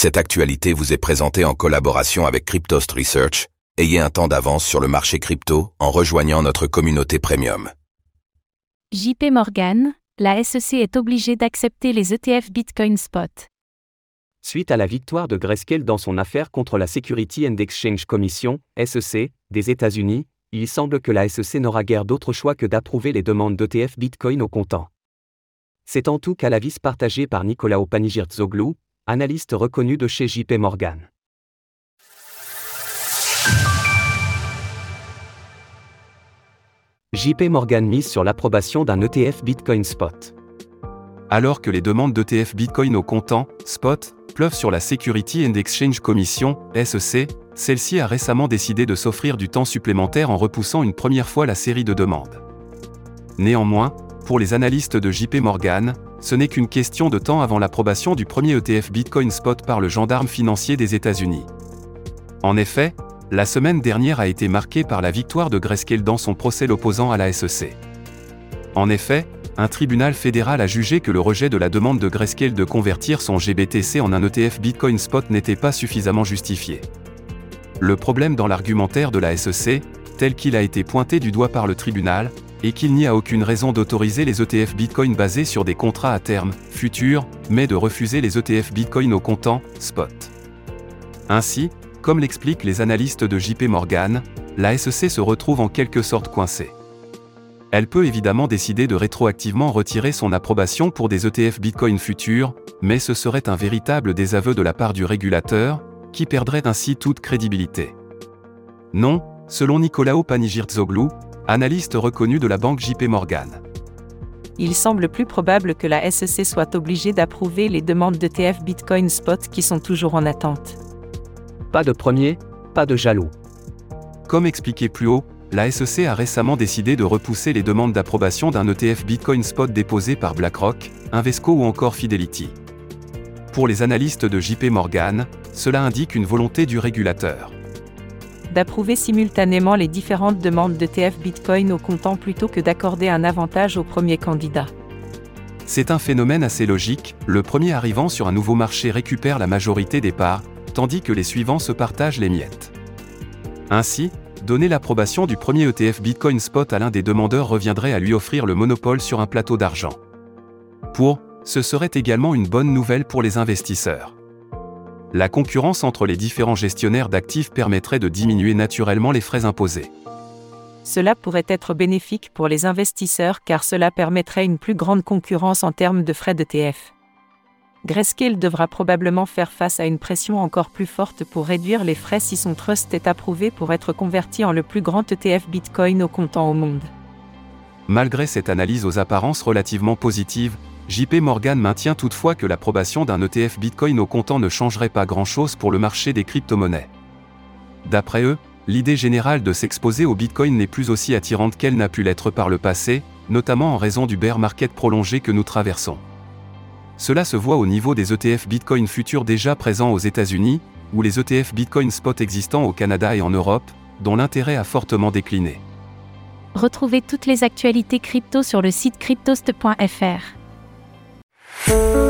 Cette actualité vous est présentée en collaboration avec Cryptost Research. Ayez un temps d'avance sur le marché crypto en rejoignant notre communauté premium. JP Morgan, la SEC est obligée d'accepter les ETF Bitcoin Spot. Suite à la victoire de Grayscale dans son affaire contre la Security and Exchange Commission, SEC, des États-Unis, il semble que la SEC n'aura guère d'autre choix que d'approuver les demandes d'ETF Bitcoin au comptant. C'est en tout cas l'avis partagé par Nicolas Opanigirtzoglou, analyste reconnu de chez JP Morgan. JP Morgan mise sur l'approbation d'un ETF Bitcoin Spot. Alors que les demandes d'ETF Bitcoin au comptant, Spot, pleuvent sur la Security and Exchange Commission, SEC, celle-ci a récemment décidé de s'offrir du temps supplémentaire en repoussant une première fois la série de demandes. Néanmoins, pour les analystes de JP Morgan, ce n'est qu'une question de temps avant l'approbation du premier ETF Bitcoin Spot par le gendarme financier des États-Unis. En effet, la semaine dernière a été marquée par la victoire de Grayscale dans son procès l'opposant à la SEC. En effet, un tribunal fédéral a jugé que le rejet de la demande de Grayscale de convertir son GBTC en un ETF Bitcoin Spot n'était pas suffisamment justifié. Le problème dans l'argumentaire de la SEC, tel qu'il a été pointé du doigt par le tribunal, et qu'il n'y a aucune raison d'autoriser les ETF Bitcoin basés sur des contrats à terme, futurs, mais de refuser les ETF Bitcoin au comptant, spot. Ainsi, comme l'expliquent les analystes de JP Morgan, la SEC se retrouve en quelque sorte coincée. Elle peut évidemment décider de rétroactivement retirer son approbation pour des ETF Bitcoin futurs, mais ce serait un véritable désaveu de la part du régulateur, qui perdrait ainsi toute crédibilité. Non, selon Nicolao Panigirtzoglou, analyste reconnu de la banque JP Morgan. Il semble plus probable que la SEC soit obligée d'approuver les demandes d'ETF Bitcoin Spot qui sont toujours en attente. Pas de premier, pas de jaloux. Comme expliqué plus haut, la SEC a récemment décidé de repousser les demandes d'approbation d'un ETF Bitcoin Spot déposé par BlackRock, Invesco ou encore Fidelity. Pour les analystes de JP Morgan, cela indique une volonté du régulateur d'approuver simultanément les différentes demandes d'ETF Bitcoin au comptant plutôt que d'accorder un avantage au premier candidat. C'est un phénomène assez logique, le premier arrivant sur un nouveau marché récupère la majorité des parts, tandis que les suivants se partagent les miettes. Ainsi, donner l'approbation du premier ETF Bitcoin Spot à l'un des demandeurs reviendrait à lui offrir le monopole sur un plateau d'argent. Pour, ce serait également une bonne nouvelle pour les investisseurs. La concurrence entre les différents gestionnaires d'actifs permettrait de diminuer naturellement les frais imposés. Cela pourrait être bénéfique pour les investisseurs car cela permettrait une plus grande concurrence en termes de frais d'ETF. Grayscale devra probablement faire face à une pression encore plus forte pour réduire les frais si son trust est approuvé pour être converti en le plus grand ETF Bitcoin au comptant au monde. Malgré cette analyse aux apparences relativement positives, JP Morgan maintient toutefois que l'approbation d'un ETF Bitcoin au comptant ne changerait pas grand-chose pour le marché des crypto-monnaies. D'après eux, l'idée générale de s'exposer au Bitcoin n'est plus aussi attirante qu'elle n'a pu l'être par le passé, notamment en raison du bear market prolongé que nous traversons. Cela se voit au niveau des ETF Bitcoin futurs déjà présents aux États-Unis, ou les ETF Bitcoin spot existants au Canada et en Europe, dont l'intérêt a fortement décliné. Retrouvez toutes les actualités crypto sur le site cryptost.fr. Thank you.